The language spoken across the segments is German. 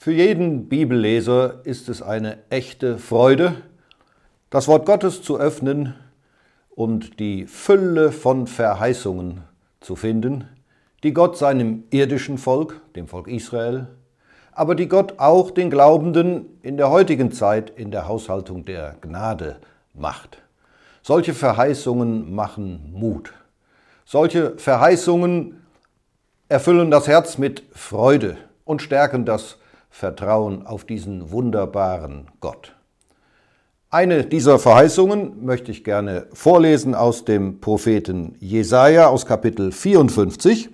Für jeden Bibelleser ist es eine echte Freude, das Wort Gottes zu öffnen und die Fülle von Verheißungen zu finden, die Gott seinem irdischen Volk, dem Volk Israel, aber die Gott auch den Glaubenden in der heutigen Zeit in der Haushaltung der Gnade macht. Solche Verheißungen machen Mut. Solche Verheißungen erfüllen das Herz mit Freude und stärken das Vertrauen auf diesen wunderbaren Gott. Eine dieser Verheißungen möchte ich gerne vorlesen aus dem Propheten Jesaja aus Kapitel 54.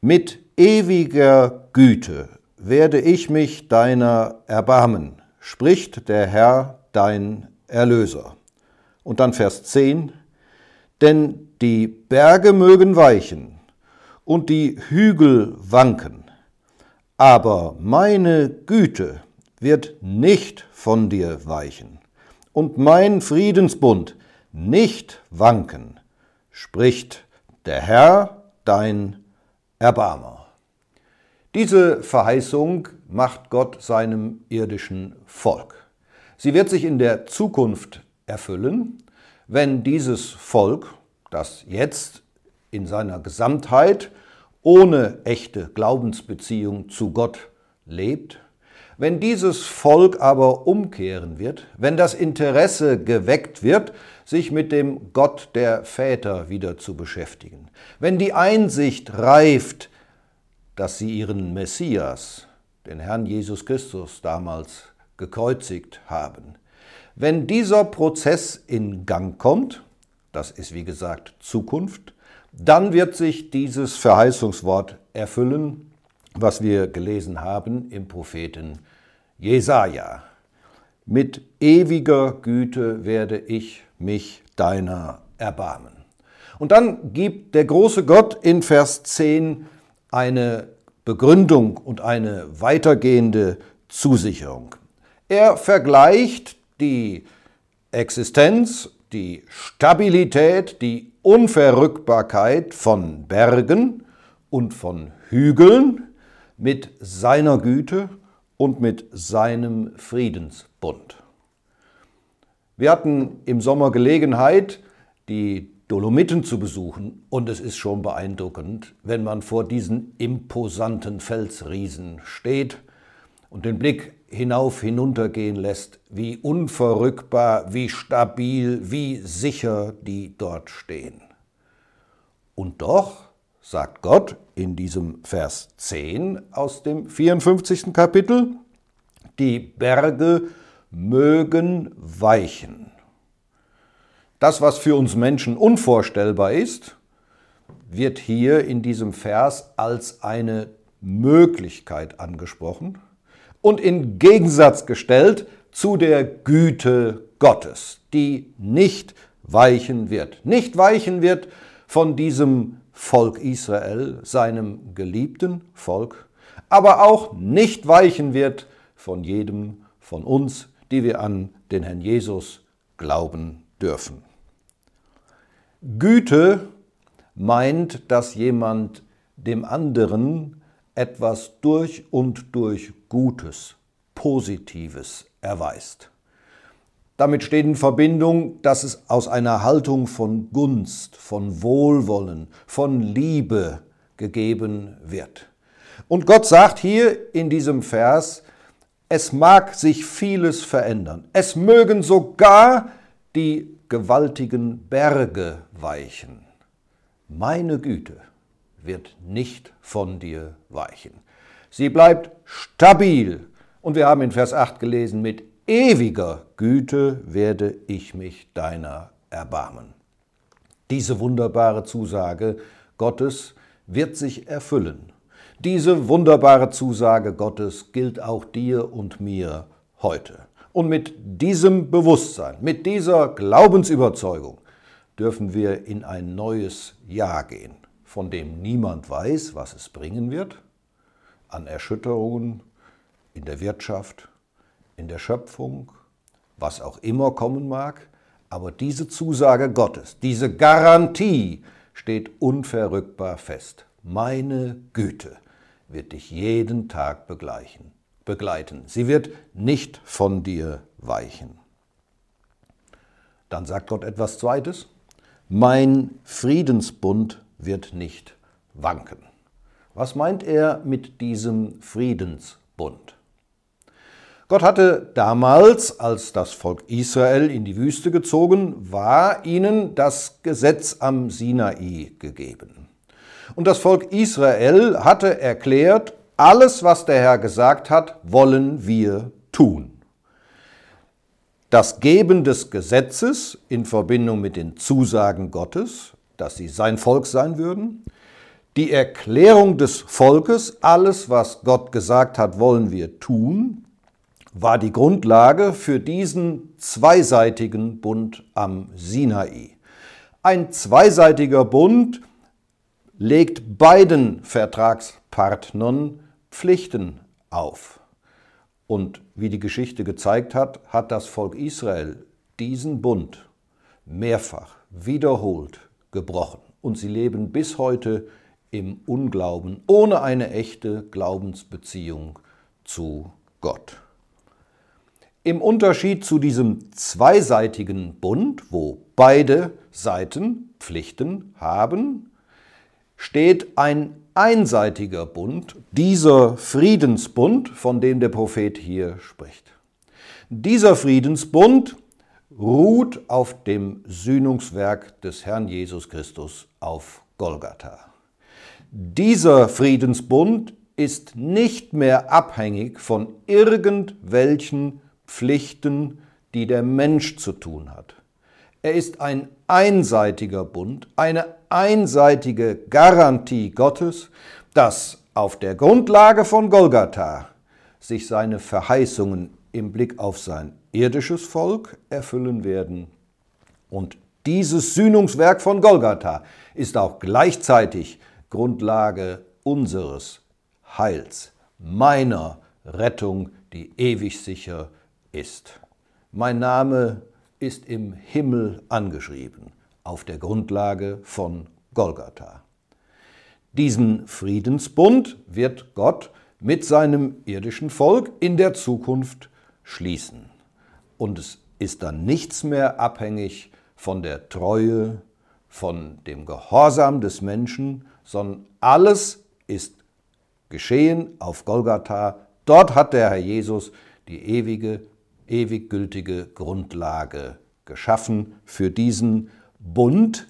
Mit ewiger Güte werde ich mich deiner erbarmen, spricht der Herr dein Erlöser. Und dann Vers 10. Denn die Berge mögen weichen und die Hügel wanken, aber meine Güte wird nicht von dir weichen und mein Friedensbund nicht wanken, spricht der Herr, dein Erbarmer. Diese Verheißung macht Gott seinem irdischen Volk. Sie wird sich in der Zukunft erfüllen, wenn dieses Volk, das jetzt in seiner Gesamtheit ohne echte Glaubensbeziehung zu Gott lebt, wenn dieses Volk aber umkehren wird, wenn das Interesse geweckt wird, sich mit dem Gott der Väter wieder zu beschäftigen, wenn die Einsicht reift, dass sie ihren Messias, den Herrn Jesus Christus, damals gekreuzigt haben, wenn dieser Prozess in Gang kommt, das ist wie gesagt Zukunft, dann wird sich dieses Verheißungswort erfüllen, was wir gelesen haben im Propheten Jesaja. Mit ewiger Güte werde ich mich deiner erbarmen. Und dann gibt der große Gott in Vers 10 eine Begründung und eine weitergehende Zusicherung. Er vergleicht die Existenz, die Stabilität, die Unverrückbarkeit von Bergen und von Hügeln mit seiner Güte und mit seinem Friedensbund. Wir hatten im Sommer Gelegenheit, die Dolomiten zu besuchen und es ist schon beeindruckend, wenn man vor diesen imposanten Felsriesen steht und den Blick hinauf hinuntergehen lässt, wie unverrückbar, wie stabil, wie sicher die dort stehen. Und doch sagt Gott in diesem Vers 10 aus dem 54. Kapitel, die Berge mögen weichen. Das, was für uns Menschen unvorstellbar ist, wird hier in diesem Vers als eine Möglichkeit angesprochen und in Gegensatz gestellt zu der Güte Gottes, die nicht weichen wird. Nicht weichen wird von diesem Volk Israel, seinem geliebten Volk, aber auch nicht weichen wird von jedem von uns, die wir an den Herrn Jesus glauben dürfen. Güte meint, dass jemand dem anderen etwas durch und durch Gutes, Positives erweist. Damit steht in Verbindung, dass es aus einer Haltung von Gunst, von Wohlwollen, von Liebe gegeben wird. Und Gott sagt hier in diesem Vers, es mag sich vieles verändern. Es mögen sogar die gewaltigen Berge weichen. Meine Güte wird nicht von dir weichen. Sie bleibt stabil. Und wir haben in Vers 8 gelesen, mit ewiger Güte werde ich mich deiner erbarmen. Diese wunderbare Zusage Gottes wird sich erfüllen. Diese wunderbare Zusage Gottes gilt auch dir und mir heute. Und mit diesem Bewusstsein, mit dieser Glaubensüberzeugung dürfen wir in ein neues Jahr gehen von dem niemand weiß, was es bringen wird, an Erschütterungen in der Wirtschaft, in der Schöpfung, was auch immer kommen mag, aber diese Zusage Gottes, diese Garantie steht unverrückbar fest. Meine Güte wird dich jeden Tag begleichen, begleiten. Sie wird nicht von dir weichen. Dann sagt Gott etwas Zweites. Mein Friedensbund wird nicht wanken. Was meint er mit diesem Friedensbund? Gott hatte damals, als das Volk Israel in die Wüste gezogen war, ihnen das Gesetz am Sinai gegeben. Und das Volk Israel hatte erklärt, alles, was der Herr gesagt hat, wollen wir tun. Das Geben des Gesetzes in Verbindung mit den Zusagen Gottes, dass sie sein Volk sein würden, die Erklärung des Volkes, alles, was Gott gesagt hat, wollen wir tun, war die Grundlage für diesen zweiseitigen Bund am Sinai. Ein zweiseitiger Bund legt beiden Vertragspartnern Pflichten auf. Und wie die Geschichte gezeigt hat, hat das Volk Israel diesen Bund mehrfach wiederholt gebrochen. Und sie leben bis heute im Unglauben, ohne eine echte Glaubensbeziehung zu Gott. Im Unterschied zu diesem zweiseitigen Bund, wo beide Seiten Pflichten haben, steht ein einseitiger Bund, dieser Friedensbund, von dem der Prophet hier spricht. Dieser Friedensbund ruht auf dem Sühnungswerk des Herrn Jesus Christus auf Golgatha. Dieser Friedensbund ist nicht mehr abhängig von irgendwelchen Pflichten, die der Mensch zu tun hat. Er ist ein einseitiger Bund, eine einseitige Garantie Gottes, dass auf der Grundlage von Golgatha sich seine Verheißungen im Blick auf sein irdisches Volk erfüllen werden. Und dieses Sühnungswerk von Golgatha ist auch gleichzeitig Grundlage unseres Heils, meiner Rettung, die ewig sicher ist. Mein Name ist im Himmel angeschrieben, auf der Grundlage von Golgatha. Diesen Friedensbund wird Gott mit seinem irdischen Volk in der Zukunft schließen. Und es ist dann nichts mehr abhängig von der Treue, von dem Gehorsam des Menschen, sondern alles ist geschehen auf Golgatha. Dort hat der Herr Jesus die ewige ewig gültige Grundlage geschaffen für diesen Bund,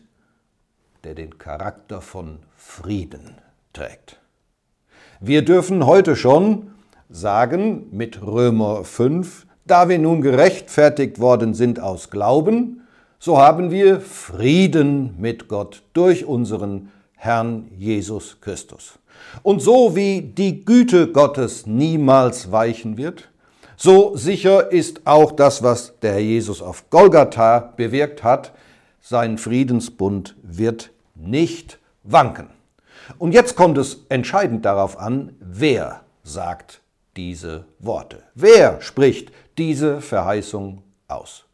der den Charakter von Frieden trägt. Wir dürfen heute schon sagen mit Römer 5, da wir nun gerechtfertigt worden sind aus Glauben, so haben wir Frieden mit Gott durch unseren Herrn Jesus Christus. Und so wie die Güte Gottes niemals weichen wird, so sicher ist auch das, was der Herr Jesus auf Golgatha bewirkt hat. Sein Friedensbund wird nicht wanken. Und jetzt kommt es entscheidend darauf an, wer sagt diese Worte. Wer spricht diese Verheißung aus?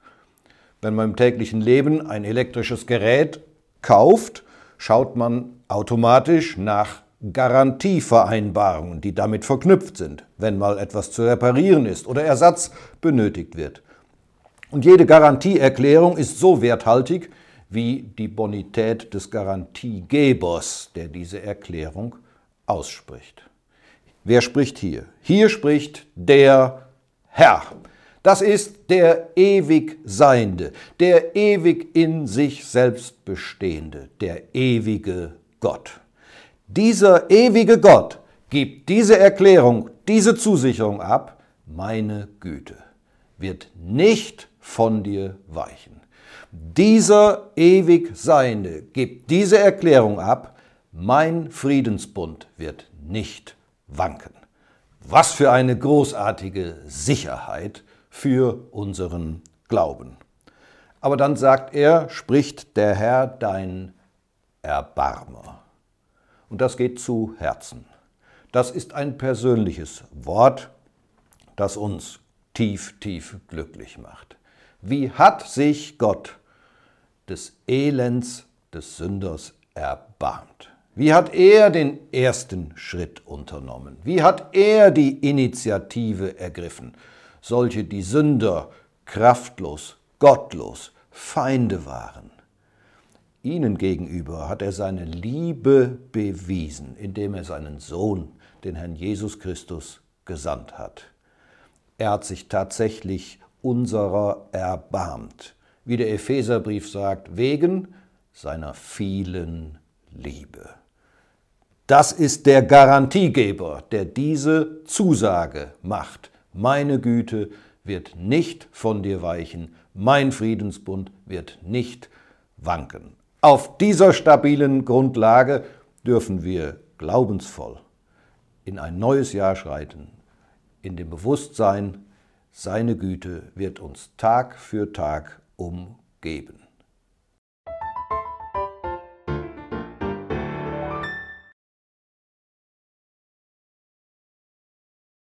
Wenn man im täglichen Leben ein elektrisches Gerät kauft, schaut man automatisch nach Garantievereinbarungen, die damit verknüpft sind, wenn mal etwas zu reparieren ist oder Ersatz benötigt wird. Und jede Garantieerklärung ist so werthaltig wie die Bonität des Garantiegebers, der diese Erklärung ausspricht. Wer spricht hier? Hier spricht der Herr. Das ist der ewig Seiende, der ewig in sich selbst Bestehende, der ewige Gott. Dieser ewige Gott gibt diese Erklärung, diese Zusicherung ab, meine Güte wird nicht von dir weichen. Dieser ewig Seiende gibt diese Erklärung ab, mein Friedensbund wird nicht wanken. Was für eine großartige Sicherheit für unseren Glauben. Aber dann sagt er, spricht der Herr dein Erbarmer. Und das geht zu Herzen. Das ist ein persönliches Wort, das uns tief, tief glücklich macht. Wie hat sich Gott des Elends des Sünders erbarmt? Wie hat er den ersten Schritt unternommen? Wie hat er die Initiative ergriffen? Solche, die Sünder, kraftlos, gottlos, Feinde waren. Ihnen gegenüber hat er seine Liebe bewiesen, indem er seinen Sohn, den Herrn Jesus Christus, gesandt hat. Er hat sich tatsächlich unserer erbarmt, wie der Epheserbrief sagt, wegen seiner vielen Liebe. Das ist der Garantiegeber, der diese Zusage macht. Meine Güte wird nicht von dir weichen, mein Friedensbund wird nicht wanken. Auf dieser stabilen Grundlage dürfen wir glaubensvoll in ein neues Jahr schreiten, in dem Bewusstsein, seine Güte wird uns Tag für Tag umgeben.